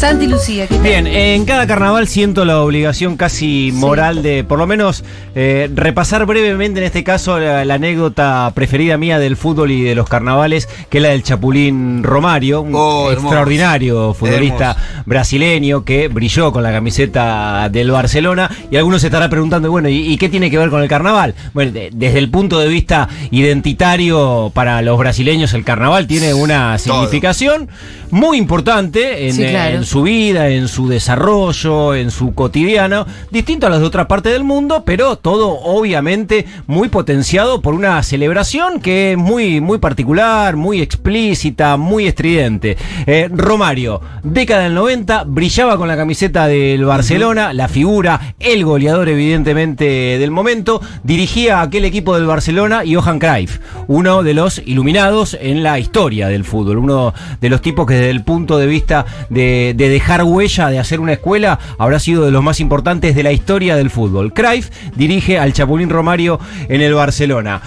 Santi Lucía, ¿qué tal? Bien, en cada carnaval siento la obligación casi moral de, por lo menos, eh, repasar brevemente, en este caso, la, la anécdota preferida mía del fútbol y de los carnavales, que es la del Chapulín Romario, un Oh, extraordinario futbolista brasileño que brilló con la camiseta del Barcelona. Y algunos se estarán preguntando, bueno, ¿y, y qué tiene que ver con el carnaval? Bueno, de- desde el punto de vista identitario, para los brasileños, el carnaval tiene una Todo. significación muy importante en, Sí, claro. en su vida, en su desarrollo, en su cotidiano, distinto a las de otra parte del mundo, pero todo obviamente muy potenciado por una celebración que es muy, muy particular, muy explícita, muy estridente. Eh, Romario, década del 90, brillaba con la camiseta del Barcelona, la figura, el goleador evidentemente del momento, dirigía aquel equipo del Barcelona Johan Cruyff, uno de los iluminados en la historia del fútbol, uno de los tipos que desde el punto de vista de, de dejar huella, de hacer una escuela, habrá sido de los más importantes de la historia del fútbol. Cruyff dirige al Chapulín Romario en el Barcelona.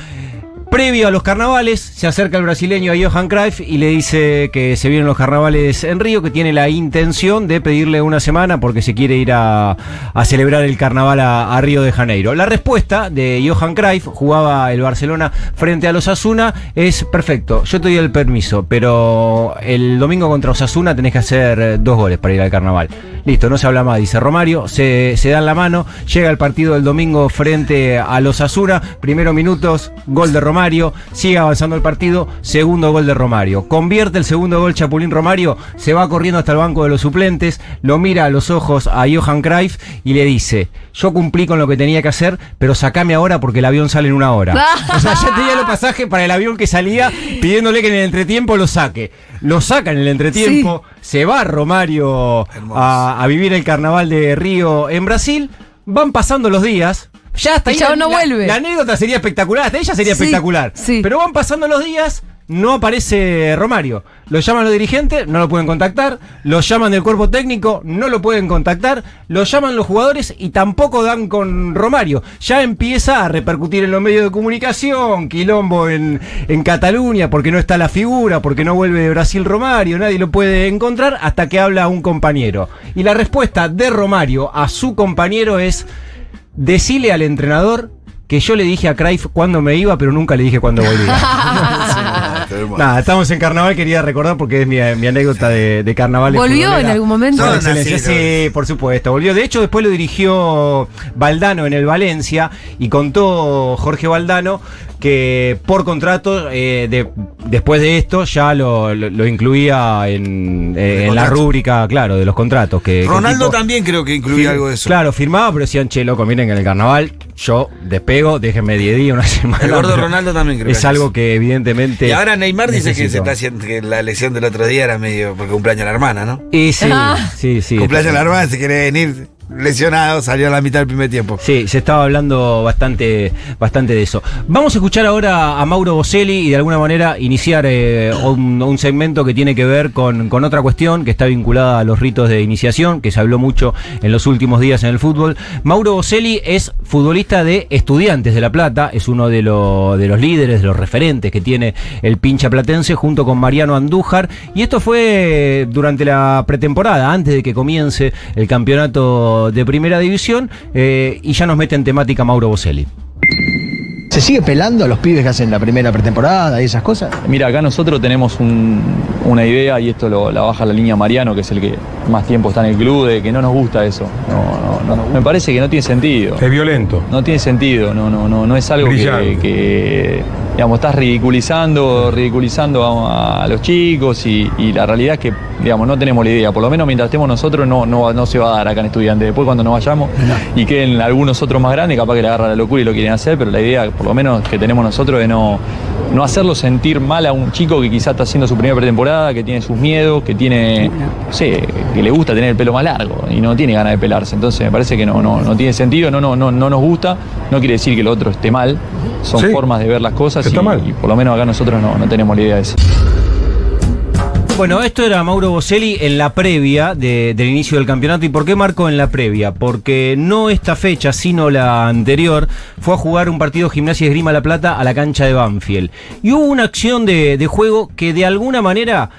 Previo a los carnavales, se acerca el brasileño a Johan Cruyff y le dice que se vienen los carnavales en Río, que tiene la intención de pedirle una semana porque se quiere ir a, celebrar el carnaval a, Río de Janeiro. La respuesta de Johan Cruyff, jugaba el Barcelona frente a los Asuna, es perfecto, yo te doy el permiso, pero el domingo contra Osasuna tenés que hacer eh, dos goles para ir al carnaval. Listo, no se habla más, dice Romario, se, se dan la mano, llega el partido del domingo frente a los Asuna, primeros minutos, gol de Romario, sigue avanzando el partido, segundo gol de Romario. Convierte el segundo gol Chapulín Romario, se va corriendo hasta el banco de los suplentes, lo mira a los ojos a Johan Cruyff y le dice, yo cumplí con lo que tenía que hacer, pero sacame ahora porque el avión sale en una hora. O sea, ya tenía los pasajes para el avión que salía pidiéndole que en el entretiempo lo saque. Lo saca en el entretiempo, se va Romario a, a vivir el carnaval de Río en Brasil, van pasando los días. Ya hasta El ahí chabón la, no la- vuelve. la anécdota sería espectacular, hasta ella sería Sí, espectacular. sí. Pero van pasando los días, no aparece Romario. Lo llaman los dirigentes, no lo pueden contactar. Lo llaman del cuerpo técnico, no lo pueden contactar. Lo llaman los jugadores y tampoco dan con Romario. Ya empieza a repercutir en los medios de comunicación, quilombo en, en Cataluña, porque no está la figura, porque no vuelve de Brasil Romario, nadie lo puede encontrar hasta que habla un compañero. Y la respuesta de Romario a su compañero es, decile al entrenador que yo le dije a Cruyff cuándo me iba, pero nunca le dije cuándo volvía. Nada, estamos en carnaval, quería recordar porque es mi, mi anécdota de, de carnaval. ¿Volvió en algún momento? No, excelencia, nací, sí, por supuesto. Volvió. De hecho, después lo dirigió Valdano en el Valencia y contó Jorge Valdano que por contrato, eh, de- después de esto, ya lo, lo- lo incluía en, eh, en la rúbrica, claro, de los contratos. Que, que Ronaldo tipo- también creo que incluía algo de eso. Claro, firmaba, pero decían, che, loco, miren que en el carnaval yo despego, déjenme 10 días, una semana. El gordo Ronaldo también creo Es que algo que evidentemente. Y ahora Neymar dice que, se está haciendo, que la lesión del otro día era medio porque cumpleaños la hermana, ¿no? Y sí, Ah. sí, sí. cumpleaños la hermana, se quiere venir lesionado, salió a la mitad del primer tiempo. Sí, se estaba hablando bastante, bastante de eso. Vamos a escuchar ahora a Mauro Boselli y de alguna manera iniciar eh, un, segmento que tiene que ver con, con otra cuestión que está vinculada a los ritos de iniciación, que se habló mucho en los últimos días en el fútbol. Mauro Boselli es futbolista de Estudiantes de La Plata, es uno de, lo- de los líderes, de los referentes que tiene el pincha platense junto con Mariano Andújar. Y esto fue durante la pretemporada, antes de que comience el campeonato de primera división, eh, y ya nos mete en temática Mauro Boselli. ¿Se sigue pelando a los pibes que hacen la primera pretemporada y esas cosas? Mira, acá nosotros tenemos un- una idea y esto lo, la baja la línea Mariano, que es el que más tiempo está en el club, de que no nos gusta eso. No, no, no. Me parece que no tiene sentido. Es violento. No tiene sentido, no, no, no, no es algo que, que, digamos, estás ridiculizando, ridiculizando a, a los chicos y, y la realidad es que, digamos, no tenemos la idea. Por lo menos mientras estemos nosotros no, no, no se va a dar acá en estudiantes. Después cuando nos vayamos y queden algunos otros más grandes, capaz que le agarra la locura y lo quieren hacer, pero la idea, por lo menos que tenemos nosotros, es no, no hacerlo sentir mal a un chico que quizás está haciendo su primera pretemporada, que tiene sus miedos, que tiene, no sé, que le gusta tener el pelo más largo y no tiene ganas de pelarse. Entonces me parece que no, no, no tiene sentido, no, no, no, no nos gusta, no quiere decir que lo otro esté mal, son Sí. formas de ver las cosas Está y, mal. y por lo menos acá nosotros no, no tenemos la idea de eso. Bueno, esto era Mauro Boselli en la previa de- del inicio del campeonato. ¿Y por qué marco en la previa? Porque no esta fecha, sino la anterior, fue a jugar un partido Gimnasia Esgrima La Plata a la cancha de Banfield. Y hubo una acción de, de juego que de alguna manera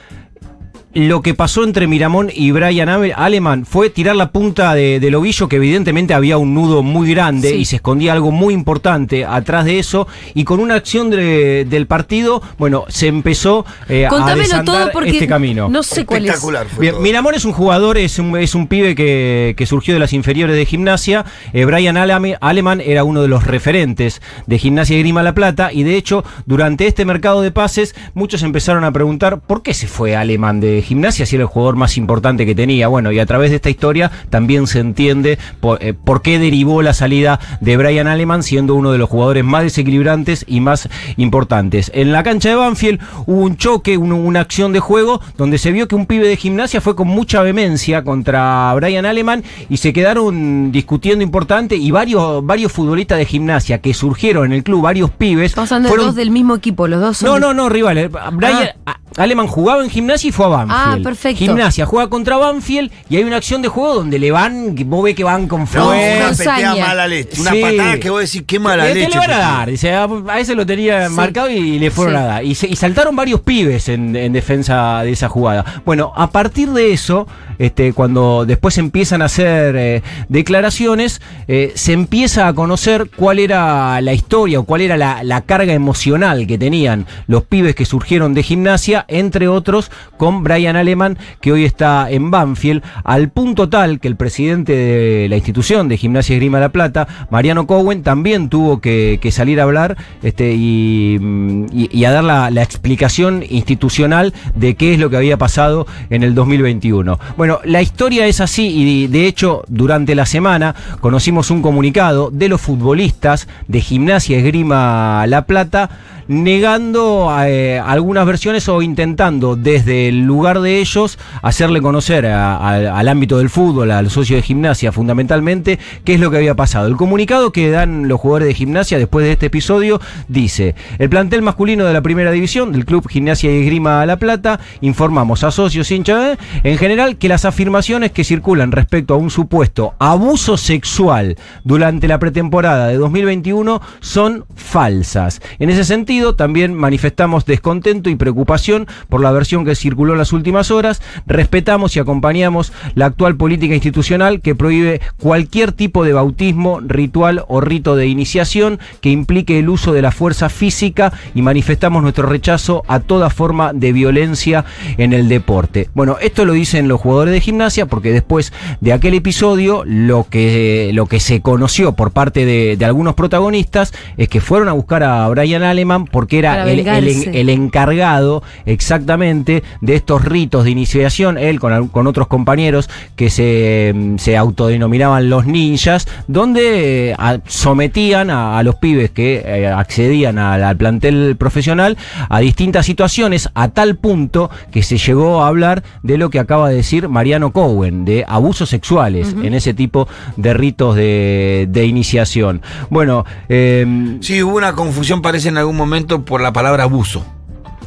lo que pasó entre Miramón y Brian Aleman fue tirar la punta de- del ovillo, que evidentemente había un nudo muy grande Sí. y se escondía algo muy importante atrás de eso. Y con una acción de- del partido, bueno, se empezó eh, a desandar todo este camino. no sé cuál es. Espectacular fue Bien. Miramón es un jugador, es un, es un pibe que, que surgió de las inferiores de gimnasia. Eh, Brian Aleman era uno de los referentes de Gimnasia y Grima La Plata. Y de hecho, durante este mercado de pases, muchos empezaron a preguntar por qué se fue Aleman de gimnasia si era el jugador más importante que tenía. Bueno, y a través de esta historia también se entiende por, eh, por qué derivó la salida de Brian Aleman siendo uno de los jugadores más desequilibrantes y más importantes. En la cancha de Banfield hubo un choque, un- una acción de juego donde se vio que un pibe de gimnasia fue con mucha vehemencia contra Brian Aleman y se quedaron discutiendo importante y varios, varios futbolistas de gimnasia que surgieron en el club, varios pibes, Estamos hablando de fueron dos del mismo equipo, los dos son no, no, no, rivales. Brian a- Aleman jugaba en gimnasia y fue a Banfield. Ah, perfecto. Gimnasia juega contra Banfield y hay una acción de juego donde le van, vos ves que van con No, fuego. una petea mala leche. Una Sí. patada que vos decís, qué mala ¿Qué leche. le van a este dar? Dice, a, a ese lo tenía Sí. marcado y le fueron Sí. a dar. Y, se- y saltaron varios pibes en, en defensa de esa jugada. Bueno, a partir de eso, este, cuando después empiezan a hacer eh, declaraciones, eh, se empieza a conocer cuál era la historia o cuál era la, la carga emocional que tenían los pibes que surgieron de gimnasia, entre otros con Brian Aleman, que hoy está en Banfield, al punto tal que el presidente de la institución de Gimnasia Esgrima La Plata, Mariano Cowen, también tuvo que, salir a hablar este, y, mm, y a dar la, la explicación institucional de qué es lo que había pasado en el 2021. Bueno, la historia es así y de hecho durante la semana conocimos un comunicado de los futbolistas de Gimnasia Esgrima La Plata negando eh, algunas versiones o intentando desde el lugar de ellos hacerle conocer al ámbito del fútbol, al socio de gimnasia fundamentalmente, qué es lo que había pasado. El comunicado que dan los jugadores de gimnasia después de este episodio dice, el plantel masculino de la primera división del Club Gimnasia y Esgrima La Plata, informamos a socios hinchas en general que las afirmaciones que circulan respecto a un supuesto abuso sexual durante la pretemporada de 2021 son falsas. En ese sentido, también manifestamos descontento y preocupación por la versión que circuló en las últimas horas. Respetamos y acompañamos la actual política institucional que prohíbe cualquier tipo de bautismo, ritual o rito de iniciación que implique el uso de la fuerza física y manifestamos nuestro rechazo a toda forma de violencia en el deporte. Bueno, esto lo dicen los jugadores de gimnasia porque después de aquel episodio lo que, lo que se conoció por parte de, de algunos protagonistas es que fueron a buscar a Brian Aleman porque era el, encargado exactamente de estos ritos de iniciación, él con, con otros compañeros que se, mm, se autodenominaban los ninjas, donde eh, sometían a, a los pibes que eh, accedían al, al plantel profesional a distintas situaciones, a tal punto que se llegó a hablar de lo que acaba de decir Mariano Cowen, de abusos sexuales en ese tipo de ritos de, de iniciación. Bueno, eh, Sí, hubo una confusión, parece, en algún momento por la palabra abuso.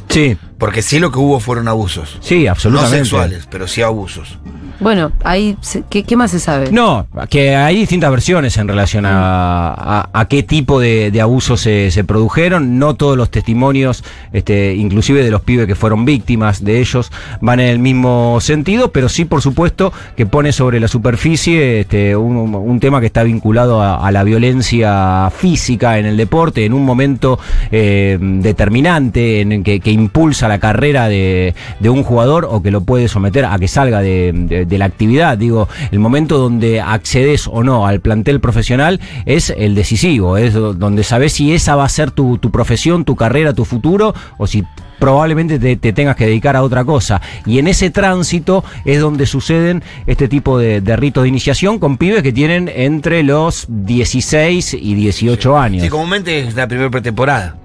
sí, Porque sí lo que hubo fueron abusos. sí, No absolutamente. sexuales, pero sí abusos. Bueno, ahí, ¿qué, qué más se sabe? No, que hay distintas versiones en relación a, qué tipo de, de abusos se, se produjeron. No todos los testimonios, este, inclusive de los pibes que fueron víctimas de ellos, van en el mismo sentido, pero sí, por supuesto, que pone sobre la superficie este, un, un tema que está vinculado a, la violencia física en el deporte, en un momento eh, determinante, en que, que impulsa la carrera de, un jugador o que lo puede someter a que salga de- de la actividad. Digo, el momento donde accedes o no al plantel profesional es el decisivo, es do- donde sabes si esa va a ser tu, tu profesión, tu carrera, tu futuro, o si probablemente te, te tengas que dedicar a otra cosa. Y en ese tránsito es donde suceden este tipo de, de ritos de iniciación con pibes que tienen entre los 16 y 18 años. Sí, comúnmente es la primera pretemporada.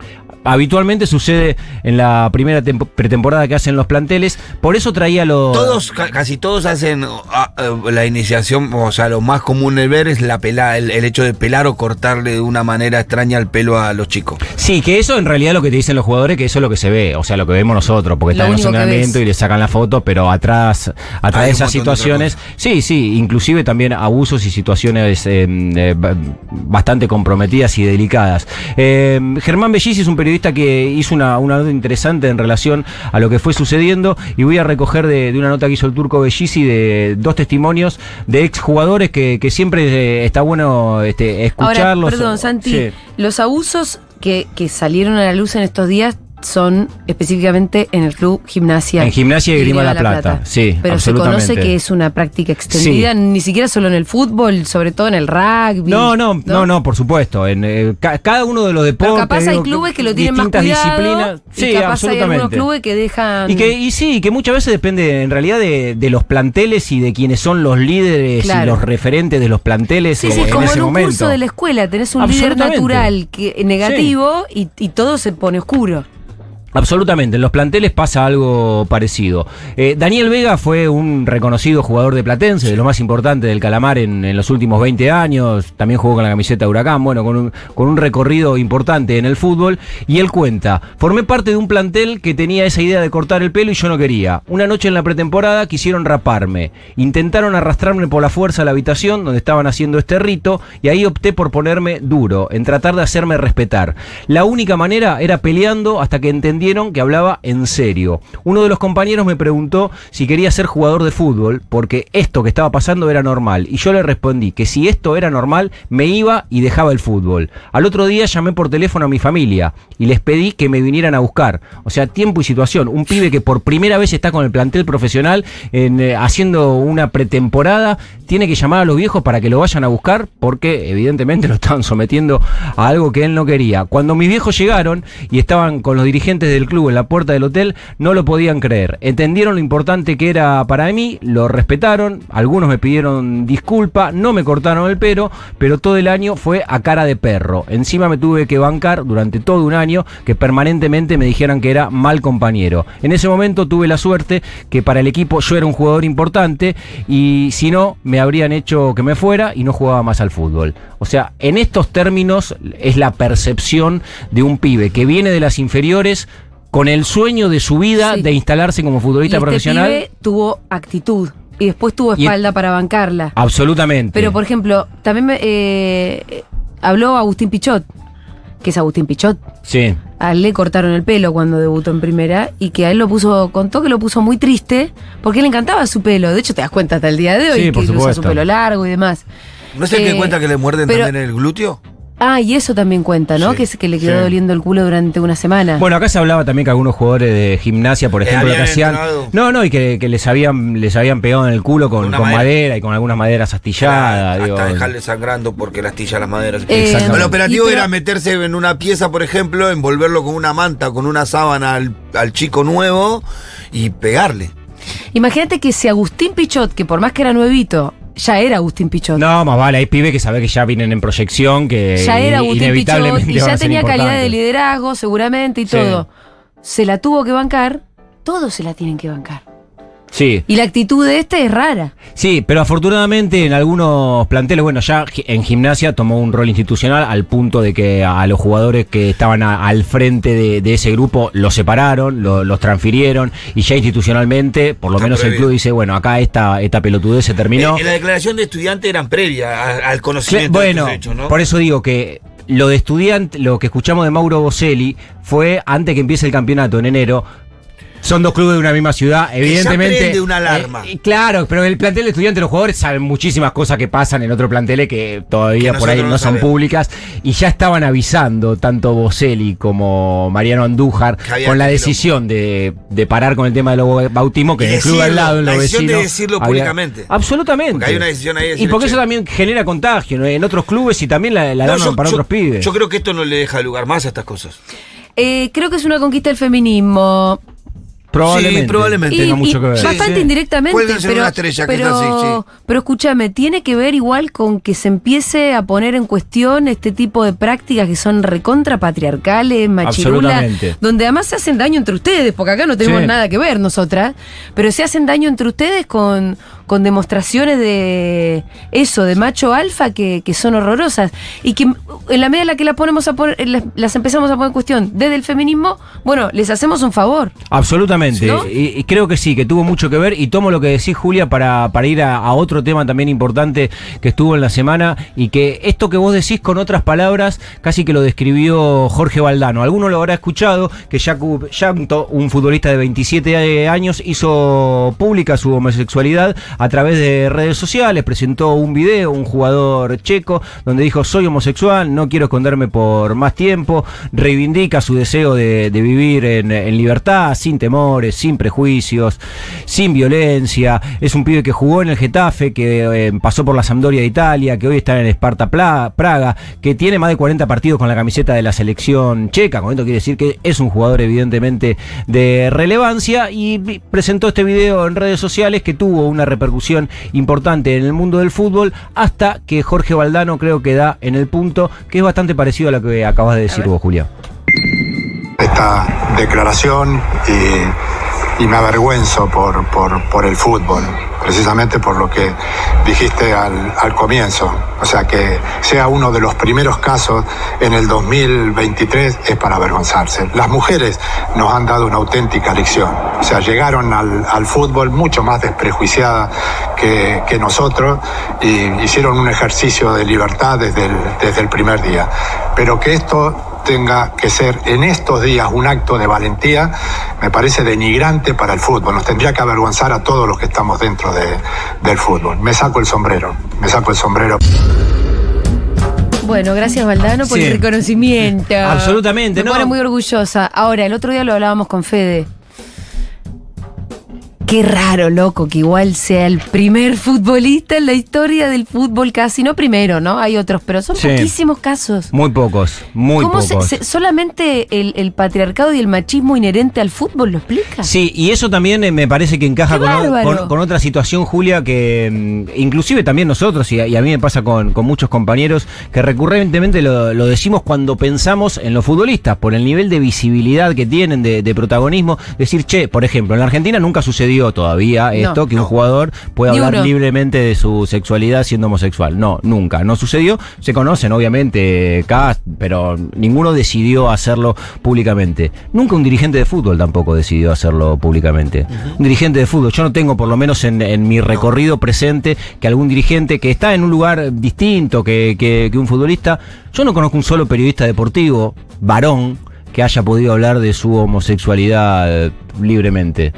Habitualmente sucede en la primera tempo- pretemporada que hacen los planteles, por eso traía los... Todos, ca- casi todos hacen eh, la iniciación, o sea, lo más común de ver es la pela, el, el hecho de pelar o cortarle de una manera extraña el pelo a los chicos. Sí, que eso en realidad lo que te dicen los jugadores, que eso es lo que se ve, o sea, lo que vemos nosotros, porque Lo están en ves. y le sacan la foto, pero atrás, atrás de esas de situaciones, sí, sí, inclusive también abusos y situaciones eh, eh, ba- bastante comprometidas y delicadas. Eh, Germán Bellis es un periodista que hizo una, una nota interesante en relación a lo que fue sucediendo y voy a recoger de, de una nota que hizo el turco Bellisi de dos testimonios de exjugadores que, que siempre eh, está bueno este, escucharlos. Ahora, perdón, Santi, Sí. los abusos que, que salieron a la luz en estos días son específicamente en el club Gimnasia. En Gimnasia y Grima La Plata, sí, Pero se conoce que es una práctica extendida, ni siquiera solo en el fútbol, sobre todo en el rugby. No, no, no, no, por supuesto. En eh, ca- cada uno de los deportes. Pero capaz hay clubes que lo tienen más cuidado disciplinas. y Sí, hay absolutamente. algunos clubes que dejan... Y que y sí, que muchas veces depende en realidad de, de los planteles y de quienes son los líderes Claro. y los referentes de los planteles Sí, sí, en como ese en un momento. curso de la escuela, tenés un líder natural que, negativo y, y todo se pone oscuro. Absolutamente, en los planteles pasa algo parecido. Eh, Daniel Vega fue un reconocido jugador de Platense, de lo más importante del Calamar en, en los últimos 20 años. También jugó con la camiseta de Huracán, bueno, con un, con un recorrido importante en el fútbol. Y él cuenta: Formé parte de un plantel que tenía esa idea de cortar el pelo y yo no quería. Una noche en la pretemporada quisieron raparme. Intentaron arrastrarme por la fuerza a la habitación donde estaban haciendo este rito y ahí opté por ponerme duro, en tratar de hacerme respetar. La única manera era peleando hasta que que hablaba en serio. Uno de los compañeros me preguntó si quería ser jugador de fútbol porque esto que estaba pasando era normal y yo le respondí que si esto era normal me iba y dejaba el fútbol. Al otro día llamé por teléfono a mi familia y les pedí que me vinieran a buscar. O sea, tiempo y situación. Un pibe que por primera vez está con el plantel profesional en, eh, haciendo una pretemporada tiene que llamar a los viejos para que lo vayan a buscar porque evidentemente lo estaban sometiendo a algo que él no quería. Cuando mis viejos llegaron y estaban con los dirigentes del club en la puerta del hotel, no lo podían creer. Entendieron lo importante que era para mí, lo respetaron, algunos me pidieron disculpa, no me cortaron el pelo, pero todo el año fue a cara de perro. Encima me tuve que bancar durante todo un año que permanentemente me dijeran que era mal compañero. En ese momento tuve la suerte que para el equipo yo era un jugador importante y si no, me habrían hecho que me fuera y no jugaba más al fútbol. O sea, en estos términos es la percepción de un pibe que viene de las inferiores con el sueño de su vida Sí. de instalarse como Y futbolista este profesional. pibe tuvo actitud y después tuvo Y- espalda para bancarla. Absolutamente. Pero, por ejemplo, también me, eh, habló Agustín Pichot, que es Agustín Pichot. Sí. A él le cortaron el pelo cuando debutó en primera y que a él lo puso, contó que lo puso muy triste porque le encantaba su pelo. De hecho, te das cuenta hasta el día de hoy Sí, que por usa su pelo largo y demás. ¿No es el Eh, que cuenta que le muerden pero- también el glúteo? Ah, y eso también cuenta, ¿no? Sí, que es que le quedó sí. doliendo el culo durante una semana. Bueno, acá se hablaba también que algunos jugadores de gimnasia, por Eh, ejemplo, que habían hacían. entrado. No, no, y que, que les habían les habían pegado en el culo con, madera. madera. y con algunas maderas astilladas. Hasta digo. dejarle sangrando porque la astilla las maderas. Eh, el operativo y pero- era meterse en una pieza, por ejemplo, envolverlo con una manta, con una sábana al, al chico nuevo y pegarle. Imagínate que si Agustín Pichot, que por más que era nuevito, ya era Agustín Pichot. No, más vale, hay pibes que sabe que ya vienen en proyección, que ya era Agustín Pichot y ya tenía calidad de liderazgo, seguramente, y Sí. todo. Se la tuvo que bancar, todos se la tienen que bancar. Sí, Y la actitud de este es rara. sí, pero afortunadamente en algunos planteles, bueno, ya en gimnasia tomó un rol institucional al punto de que a los jugadores que estaban a- al frente de, de ese grupo los separaron, lo- los transfirieron y ya institucionalmente, por lo Está menos el club dice, bueno, acá esta, esta pelotudez se terminó. Eh, la declaración de estudiante eran previa al conocimiento Bueno, de hechos, ¿no? por eso digo que lo de estudiante, lo que escuchamos de Mauro Boselli fue antes que empiece el campeonato en enero. Son dos clubes de una misma ciudad, evidentemente. prende una alarma. eh, claro, pero el plantel de estudiantes, los jugadores saben muchísimas cosas que pasan en otro plantel que todavía Que por ahí no no son públicas. Y ya estaban avisando, tanto Boselli como Mariano Andújar, Que con la decisión de, de parar con el tema de los bautismos, que Y en el club al lado, en la los decisión de decirlo había- públicamente. Absolutamente. Porque hay una decisión ahí de Y porque eso también genera contagio ¿no? en otros clubes y también la, la No, yo- para yo- otros pibes. Yo creo que esto no le deja lugar más a estas cosas. Eh, creo que es una conquista del feminismo. Probablemente, Sí, probablemente. tenga mucho que ver. Sí, Bastante sí. indirectamente, pero, una estrella, que pero, es así, sí. pero escúchame, tiene que ver igual con que se empiece a poner en cuestión este tipo de prácticas que son recontra patriarcales, machirulas, donde además se hacen daño entre ustedes, porque acá no tenemos Sí. nada que ver nosotras, pero se hacen daño entre ustedes con, con demostraciones de eso, de macho alfa que, que son horrorosas. Y que en la medida en la que las ponemos a poner, las, empezamos a poner en cuestión desde el feminismo, bueno, les hacemos un favor. Absolutamente. ¿No? Y, y creo que sí, que tuvo mucho que ver. Y tomo lo que decís, Julia, para, para ir a, a otro tema también importante que estuvo en la semana. Y que esto que vos decís con otras palabras, casi que lo describió Jorge Valdano. Alguno lo habrá escuchado, que Jakub Janto, un futbolista de 27 años, hizo pública su homosexualidad a través de redes sociales. Presentó un video, un jugador checo, donde dijo: Soy homosexual, no quiero esconderme por más tiempo. Reivindica su deseo de, vivir en, libertad, sin temores, sin prejuicios, sin violencia. Es un pibe que jugó en el Getafe, que eh, pasó por la Sampdoria de Italia, que hoy está en el Sparta Pla- Praga, que tiene más de 40 partidos con la camiseta de la selección checa. Con esto quiere decir que es un jugador evidentemente de relevancia y presentó este video en redes sociales que tuvo una repercusión importante en el mundo del fútbol hasta que Jorge Valdano creo que da en el punto que es bastante parecido a lo que acabas de decir vos, Julia. esta declaración y, y me avergüenzo por, por, por el fútbol, precisamente por lo que dijiste al, al comienzo. O sea, que sea uno de los primeros casos en el 2023 es para avergonzarse. Las mujeres nos han dado una auténtica lección. O sea, llegaron al, al fútbol mucho más desprejuiciadas que, que nosotros y hicieron un ejercicio de libertad desde el, desde el primer día. Pero que esto tenga que ser en estos días un acto de valentía, me parece denigrante para el fútbol. Nos tendría que avergonzar a todos los que estamos dentro de- del fútbol. Me saco el sombrero, me saco el sombrero. Bueno, gracias Valdano por Sí. el reconocimiento. Absolutamente, Me ¿no? pone muy orgullosa. Ahora, el otro día lo hablábamos con Fede. Qué raro, loco, que igual sea el primer futbolista en la historia del fútbol casi. No primero, ¿no? Hay otros, pero son Sí. poquísimos casos. Muy pocos, muy ¿Cómo se- pocos. se- solamente el, el patriarcado y el machismo inherente al fútbol lo explica? Sí, y eso también eh, me parece que encaja ¡Qué con, o- con- con otra situación, Julia, que mm, inclusive también nosotros, y a, y a mí me pasa con, con muchos compañeros, que recurrentemente lo, lo decimos cuando pensamos en los futbolistas, por el nivel de visibilidad que tienen, de, de protagonismo, decir, che, por ejemplo, en la Argentina nunca sucedió todavía esto, que un jugador pueda Ni hablar uno. libremente de su sexualidad siendo homosexual. No, nunca, no sucedió. Se conocen, obviamente, cast, pero ninguno decidió hacerlo públicamente. Nunca un dirigente de fútbol tampoco decidió hacerlo públicamente. Un dirigente de fútbol, yo no tengo por lo menos en, en mi recorrido presente que algún dirigente que está en un lugar distinto que, que- que un futbolista, yo no conozco un solo periodista deportivo, varón, que haya podido hablar de su homosexualidad eh, libremente.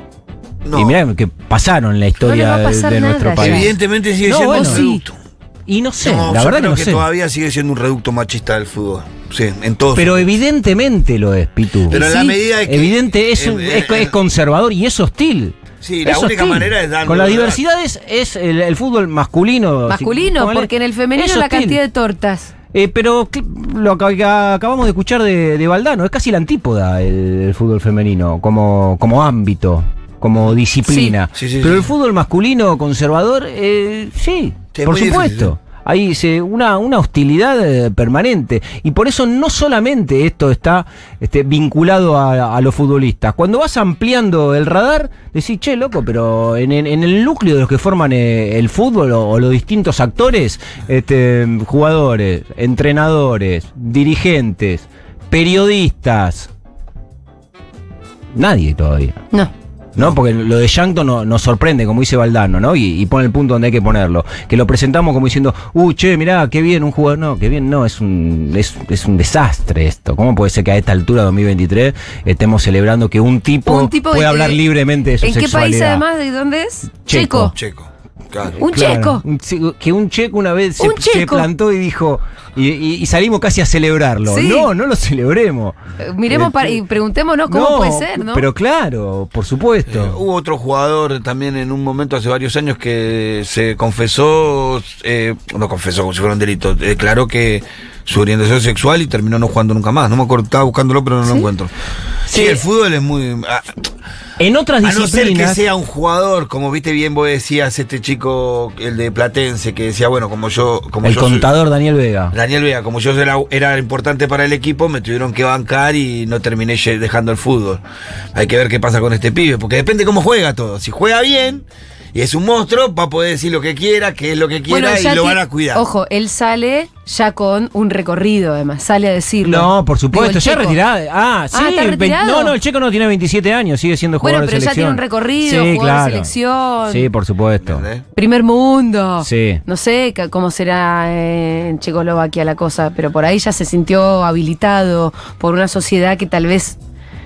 No. Y mirá que pasaron en la historia de- nuestro país. Evidentemente sigue No, siendo bueno. un reducto. Y no sé, No, la yo verdad que creo no que sé. todavía sigue siendo un reducto machista del fútbol. Sí, en todo. Pero evidentemente lo es, Pitu. Pero en la medida de que- Evidente, es, un- eh, es, es conservador y es hostil. Sí, la Es única hostil. manera es dando Con las diversidades es el, el fútbol masculino. Masculino, si- porque en el femenino es la cantidad de tortas. Eh, pero lo que acabamos de escuchar de, de Valdano es casi la antípoda el, el fútbol femenino como, como ámbito, como disciplina. Sí, sí, sí, pero sí. el fútbol masculino conservador, eh, sí, Sí, por muy difícil, supuesto. Hay una, una hostilidad eh, permanente. Y por eso no solamente esto está este, vinculado a, a los futbolistas. Cuando vas ampliando el radar, decís, che, loco, pero en, en- en el núcleo de los que forman eh, el fútbol o, o los distintos actores, este, jugadores, entrenadores, dirigentes, periodistas, nadie todavía. No. ¿No? Porque lo de Yankton no- nos sorprende, como dice Valdano, ¿no? Y, y pone el punto donde hay que ponerlo. Que lo presentamos como diciendo, uh, che, mirá, qué bien un jugador. No, qué bien, no, es un, es, es un desastre esto. ¿Cómo puede ser que a esta altura, 2023, estemos celebrando que un tipo, Un tipo puede de- hablar libremente de su ¿En qué país además? ¿De dónde es? Checo. Checo. Claro. Un Claro, checo. que un checo una vez se, Un se checo. plantó y dijo, y, y- y salimos casi a celebrarlo. Sí. No, no lo celebremos. Eh, Miremos Eh, para- y preguntémonos cómo no, puede ser, ¿no? Pero claro, por supuesto. Eh, hubo otro jugador también en un momento hace varios años que se confesó, eh, no confesó como si fuera un delito, declaró que su orientación sexual y terminó no jugando nunca más. No me acuerdo, estaba buscándolo, pero no lo encuentro. Sí, Sí. el fútbol es muy. A, en otras a no ser que disciplinas. sea un jugador, como viste bien vos decías, este chico, el de Platense, que decía, bueno, como yo. Como el yo soy- contador Daniel Vega. Daniel Vega, como yo era, era importante para el equipo, me tuvieron que bancar y no terminé dejando el fútbol. Hay que ver qué pasa con este pibe, porque depende cómo juega todo. Si juega bien y es un monstruo, va a poder decir lo que quiera, qué es lo que quiera y lo van a cuidar. Ojo, él sale ya con un recorrido, además, sale a decirlo. No, por supuesto, ya retirado. Ah, sí. Ah, ¿está vein- retirado? no, no, el checo no tiene 27 años, sigue siendo Bueno, jugador pero de ya tiene selección. un recorrido, sí, jugador de claro. selección. Sí, por supuesto. ¿Entendés? Primer mundo. Sí. No sé cómo será eh, en Checoslovaquia la cosa, pero por ahí ya se sintió habilitado por una sociedad que tal vez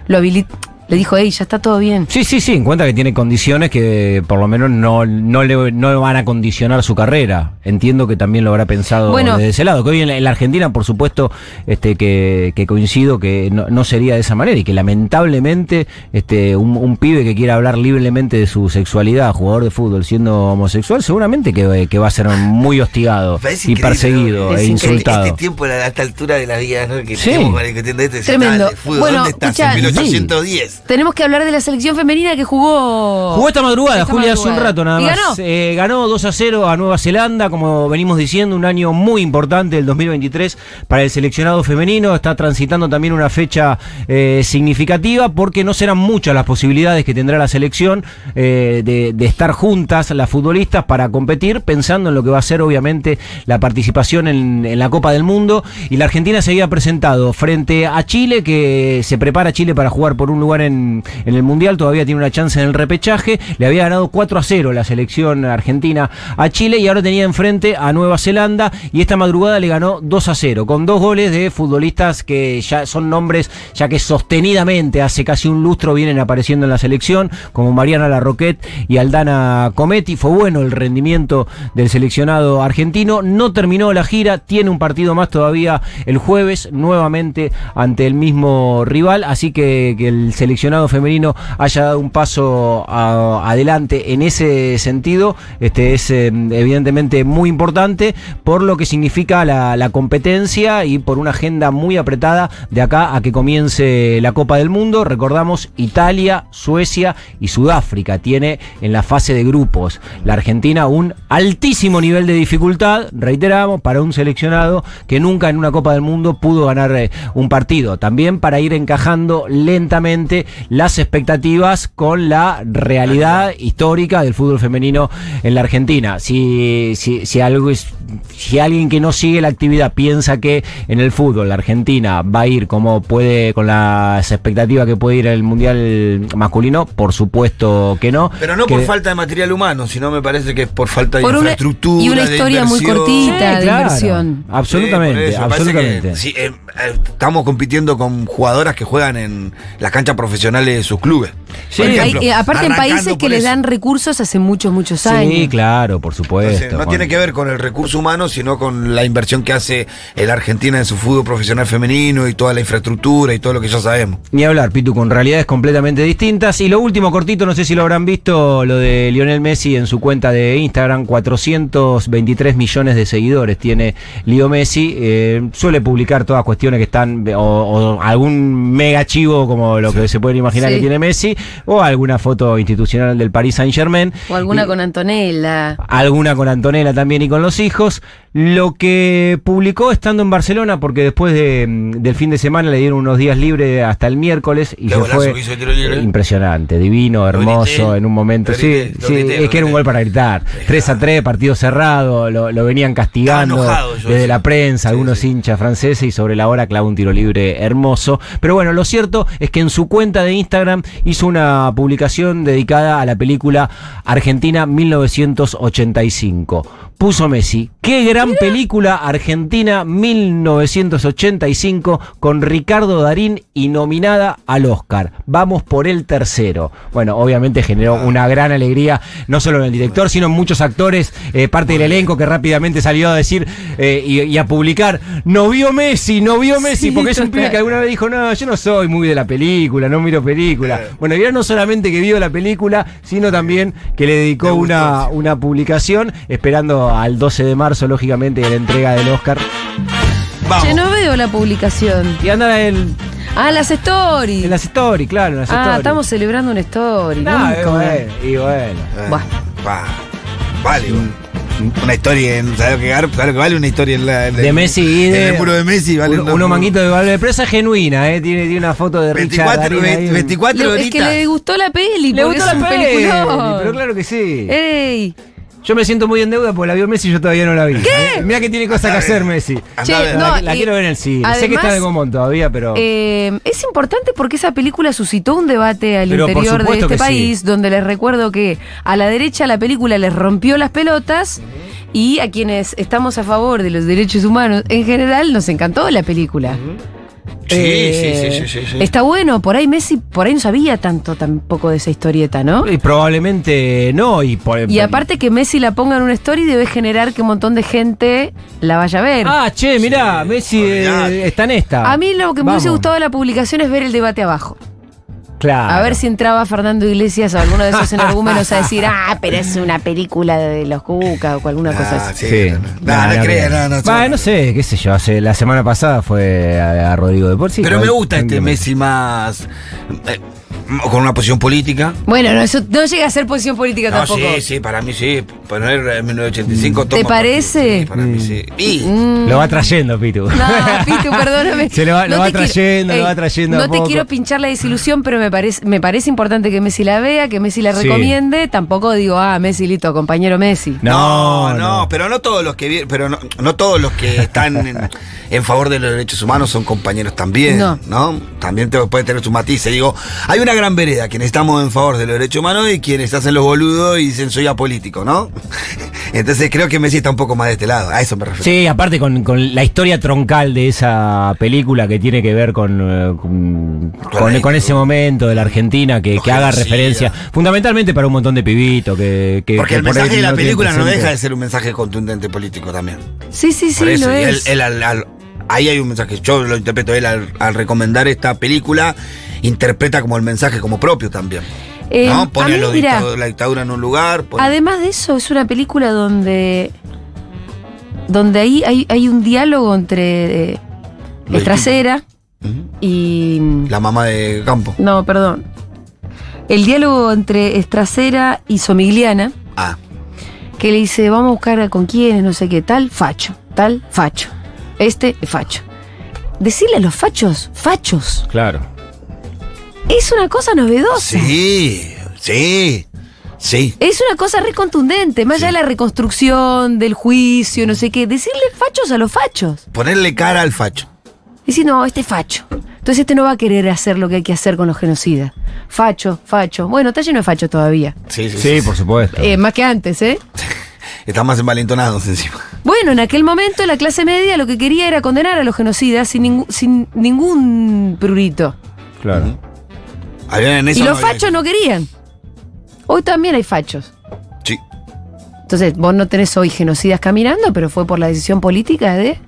lo habilita. Le dijo, hey, ya está todo bien. Sí, sí, sí, en cuenta que tiene condiciones que por lo menos no, no, le, no le van a condicionar su carrera. Entiendo que también lo habrá pensado Bueno. desde ese lado. Que hoy en la, en la Argentina, por supuesto, este que, que coincido que no, no sería de esa manera y que lamentablemente este un, un pibe que quiera hablar libremente de su sexualidad, jugador de fútbol, siendo homosexual, seguramente que, que va a ser muy hostigado y perseguido ¿no? e insultado. Este tiempo, a esta altura de la vida, ¿no? Que Sí. tenemos que este, Tremendo. fútbol, Bueno, ¿dónde estás? escucha, en 1810. Tenemos que hablar de la selección femenina que jugó. Jugó esta madrugada, Esta Julia, hace un rato nada ¿Y más. ganó? Eh, ganó 2 a 0 a Nueva Zelanda, como venimos diciendo, un año muy importante, el 2023, para el seleccionado femenino. Está transitando también una fecha eh, significativa porque no serán muchas las posibilidades que tendrá la selección eh, de, de estar juntas las futbolistas para competir, pensando en lo que va a ser obviamente la participación en, en la Copa del Mundo. Y la Argentina se había presentado frente a Chile, que se prepara Chile para jugar por un lugar en, en el Mundial, todavía tiene una chance en el repechaje. Le había ganado 4 a 0 la selección argentina a Chile y ahora tenía enfrente a Nueva Zelanda y esta madrugada le ganó 2 a 0 con dos goles de futbolistas que ya son nombres ya que sostenidamente hace casi un lustro vienen apareciendo en la selección como Mariana Larroquet y Aldana Cometti. Fue bueno el rendimiento del seleccionado argentino. No terminó la gira, tiene un partido más todavía el jueves nuevamente ante el mismo rival, así que, que el seleccionado femenino haya dado un paso adelante en ese sentido, este es eh, evidentemente muy importante por lo que significa la, la competencia y por una agenda muy apretada de acá a que comience la Copa del Mundo. Recordamos Italia, Suecia y Sudáfrica tiene en la fase de grupos la Argentina un altísimo nivel de dificultad, reiteramos, para un seleccionado que nunca en una Copa del Mundo pudo ganar eh, un partido. También para ir encajando lentamente las expectativas con la realidad histórica del fútbol femenino en la Argentina. Si, si, si algo es, si alguien que no sigue la actividad piensa que en el fútbol la Argentina va a ir como puede, con las expectativas que puede ir el Mundial masculino, por supuesto que no. Pero no Que- por falta de material humano, sino me parece que es por falta de una- infraestructura. y una de historia muy cortita de claro. inversión. Absolutamente, Sí, eso, absolutamente. que, sí, eh, estamos compitiendo con jugadoras que juegan en las canchas profesionales de sus clubes. Sí. Hay- eh, aparte en países que les dan recursos hace muchos, muchos años. Sí, claro, por supuesto. Entonces, no Juan. tiene que ver con el recurso humano, sino con la inversión que hace el Argentina en su fútbol profesional femenino y toda la infraestructura y todo lo que ya sabemos. Ni hablar, Pitu, con realidades completamente distintas. Y lo último cortito, no sé si lo habrán visto, lo de Lionel Messi en su cuenta de Instagram, 423 millones de seguidores tiene Leo Messi. Eh, suele publicar todas cuestiones que están, o, o algún mega chivo como lo que se pueden imaginar Sí. que tiene Messi, o alguna foto institucional del Paris Saint Germain. O alguna con Antonella. Alguna con Antonella también y con los hijos. Lo que publicó estando en Barcelona, porque después de, del fin de semana le dieron unos días libres hasta el miércoles y se fue impresionante, divino, hermoso, en un momento. Sí, sí, es que era un gol para gritar. 3 a 3, partido cerrado, lo, lo venían castigando enojado desde sí. la prensa, Sí, algunos hinchas franceses y sobre la hora clavó un tiro libre hermoso. Pero bueno, lo cierto es que en su cuenta de Instagram hizo una publicación dedicada a la película Argentina 1985. Puso Messi. Qué gran película Argentina 1985 con Ricardo Darín y nominada al Oscar. Vamos por el tercero. Bueno, obviamente generó una gran alegría, no solo en el director, sino en muchos actores, eh, parte del elenco que rápidamente salió a decir eh, y, y a publicar, no vio Messi, no vio Messi, Sí, porque es un pibe que alguna vez dijo, no, yo no soy muy de la película, no miro película. Bueno, y era no solamente que vio la película, sino también que le dedicó una, una publicación, esperando al 12 de marzo, lógicamente, la entrega del Oscar. Vamos. Che, no veo la publicación. Y anda en, Ah, las stories. en las stories, claro, en las ah, stories. estamos celebrando una story. No, nunca y bueno, y bueno. Eh, Buah. va. Vale, una historia en. ¿Sabes lo que, vale una historia en la. en De el- Messi y en de. el muro de Messi, vale. uno- unos manguitos de valor. Pero esa es genuina, ¿eh? Tiene, tiene una foto de Richard 24, Darín ahí en- 24 Le- es que le gustó la peli. Le gustó es la un peli, peliculón. pero claro que sí. Ey. Yo me siento muy en deuda porque la vio Messi y yo todavía no la vi. ¿Qué? Mira que tiene cosas que hacer Messi. Che, no, la, quiero ver en el cine. sé que está de Gomón todavía, pero. Eh, es importante porque esa película suscitó un debate al Pero interior de este sí. país, donde les recuerdo que a la derecha la película les rompió las pelotas y a quienes estamos a favor de los derechos humanos en general nos encantó la película. Sí, Eh, sí, sí, sí, sí, sí. Está bueno, por ahí Messi, por ahí no sabía tanto tampoco de esa historieta, ¿no? Y probablemente no. Y, por- Y aparte que Messi la ponga en una story debe generar que un montón de gente la vaya a ver. Ah, che, mirá, Sí, Messi eh, está en esta. a mí lo que me hubiese gustado de la publicación es ver el debate abajo. Claro. A ver si entraba Fernando Iglesias o alguno de esos energúmenos a decir, ah, pero es una película de los Cuca o alguna cosa Ah, así. sí, Sí. no, no, no, no creas, no, no, no sé, qué sé yo. Hace, la semana pasada fue a, a Rodrigo de por sí. Pero me gusta este. Messi más. eh, con una posición política. Bueno, no, eso no llega a ser posición política No, tampoco. sí, sí, para mí sí. Poner en 1985 ¿Te parece? partido, sí, para mí sí. Y, Mm. Lo va trayendo, Pitu. No, Pitu, perdóname. Se lo va- lo No va te quiero- trayendo, lo va trayendo a No te poco. quiero pinchar la desilusión, pero me parece, me parece importante que Messi la vea, que Messi la Sí. recomiende. Tampoco digo, ah, Messi, listo, compañero Messi. No, no, no, pero no todos los que pero no, no todos los que están en, en favor de los derechos humanos son compañeros también, No. ¿no? También te, puede tener su matices. Digo, hay una gran vereda, quienes estamos en favor de los derechos humanos y quienes hacen los boludos y dicen soy apolítico, ¿no? Entonces creo que Messi está un poco más de este lado, a eso me refiero. Sí, aparte con, con la historia troncal de esa película que tiene que ver con, eh, con, con- la- con ese momento de la Argentina, que, haga referencia, fundamentalmente para un montón de pibitos que... que- Porque que el por mensaje de la no película no deja de ser un mensaje contundente político también. Sí, sí, sí, Por eso, lo y él- es. él al- al- ahí hay un mensaje. Yo lo interpreto él al, al recomendar esta película, interpreta como el mensaje como propio también. Eh, ¿No? a Pone mí, la dictadura en un lugar. pone- Además de eso, es una película donde. donde ahí hay, hay un diálogo entre eh, Ujú. y. La mamá de Campo. No, perdón. El diálogo entre Estracera y Somigliana, Ah, que le dice, vamos a buscar con quiénes, no sé qué, tal, facho, tal, facho. Este es facho. Decirle a los fachos, fachos, Claro. Es una cosa novedosa. sí, sí, sí. Es una cosa re contundente, más allá de la reconstrucción, del juicio, no sé qué. Decirle fachos a los fachos. Ponerle cara al facho. Decir, no, este es facho. Entonces este no va a querer hacer lo que hay que hacer con los genocidas. Facho, facho. Bueno, está lleno de fachos todavía. Sí, sí, Sí, por supuesto. Eh, más que antes, ¿eh? Están más envalentonados encima. Bueno, en aquel momento la clase media lo que quería era condenar a los genocidas sin, ningún- sin ningún prurito. claro. En Y los no fachos no querían. Hoy también hay fachos. Sí. Entonces, vos no tenés hoy genocidas caminando, pero fue por la decisión política de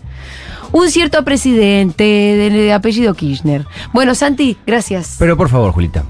un cierto presidente de, de apellido Kirchner. Bueno, Santi, gracias. Pero por favor, Julita.